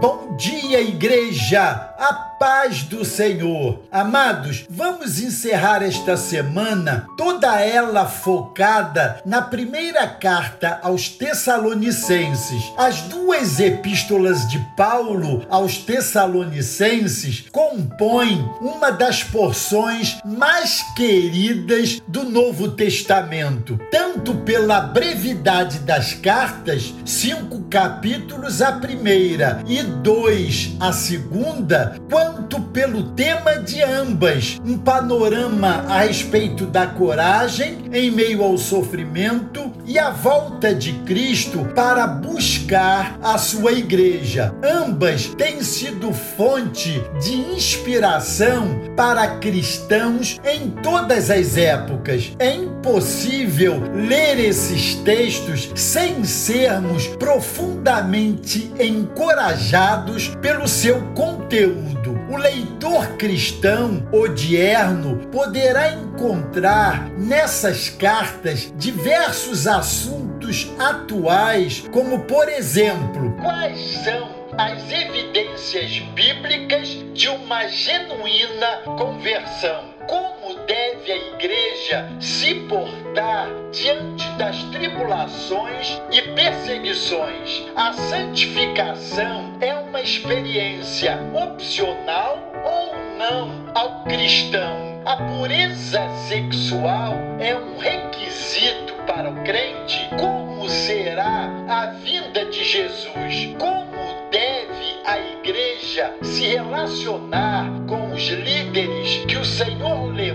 Bom dia, igreja! A paz do Senhor. Amados, vamos encerrar esta semana, toda ela focada na primeira carta aos Tessalonicenses. As duas epístolas de Paulo aos Tessalonicenses compõem uma das porções mais queridas do Novo Testamento, tanto pela brevidade das cartas, cinco capítulos a primeira e dois a segunda, quanto pelo tema de ambas, um panorama a respeito da coragem em meio ao sofrimento e a volta de Cristo para buscar a sua igreja. Ambas têm sido fonte de inspiração para cristãos em todas as épocas. É impossível ler esses textos sem sermos profundamente encorajados pelo seu conteúdo. O leitor cristão odierno poderá encontrar nessas cartas diversos assuntos atuais, como por exemplo, quais são as evidências bíblicas de uma genuína conversão. Como deve a igreja se portar diante das tribulações e perseguições? A santificação é uma experiência opcional ou não ao cristão? A pureza sexual é um requisito para o crente? Como será a vinda de Jesus? Como deve a igreja se relacionar com os líderes que o Senhor para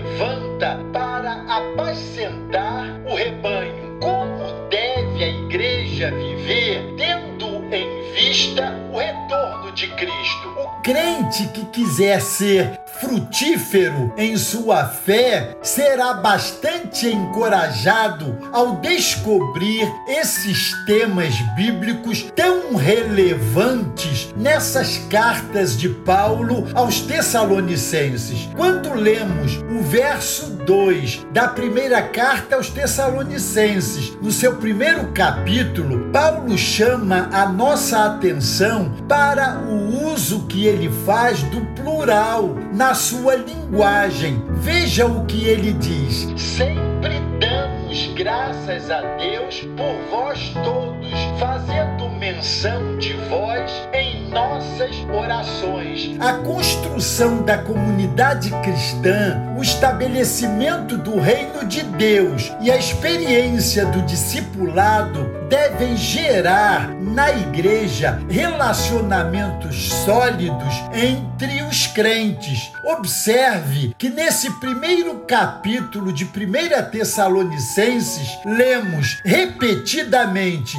o rebanho? Como deve a igreja viver tendo em vista o retorno de Cristo? O crente que quiser ser frutífero em sua fé será bastante encorajado ao descobrir esses temas bíblicos tão relevantes nessas cartas de Paulo aos Tessalonicenses. Quando lemos o verso 2 da primeira carta aos Tessalonicenses, no seu primeiro capítulo, Paulo chama a nossa atenção para o uso que ele faz do plural na sua linguagem. Veja o que ele diz: Sempre damos graças a Deus por vós todos, fazendo menção de vós em nossas orações. A construção da comunidade cristã, o estabelecimento do reino de Deus e a experiência do discipulado devem gerar na igreja relacionamentos sólidos entre os crentes. Observe que nesse primeiro capítulo de 1 Tessalonicenses, lemos repetidamente: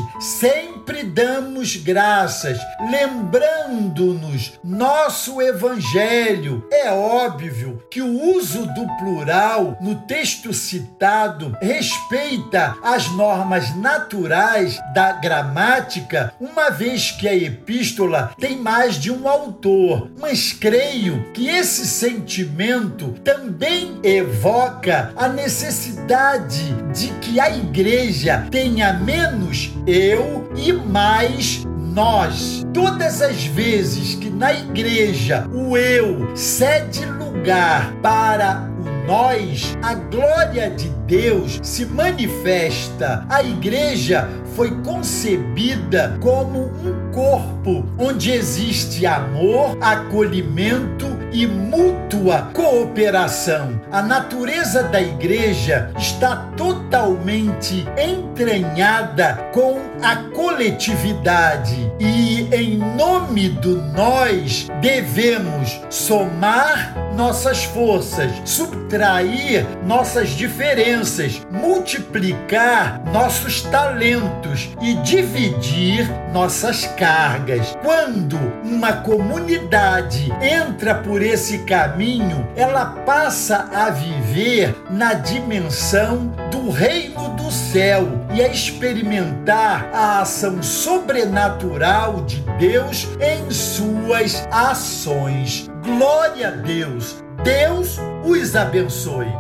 sempre damos graças, lembrando-nos nosso evangelho. É óbvio que o uso do plural no texto citado respeita as normas naturais da gramática, uma vez que a epístola tem mais de um autor. Mas creio que esse sentimento também evoca a necessidade de que a igreja tenha menos eu e mais nós. Todas as vezes que na igreja o eu cede lugar para o nós, a glória de Deus se manifesta. A igreja foi concebida como um corpo onde existe amor, acolhimento e mútua cooperação. A natureza da igreja está totalmente entranhada com a coletividade e, em nome do nós, devemos somar nossas forças, subtrair nossas diferenças, multiplicar nossos talentos e dividir nossas cargas. Quando uma comunidade entra por esse caminho, ela passa a viver na dimensão do reino do céu e a experimentar a ação sobrenatural de Deus em suas ações. Glória a Deus! Deus os abençoe.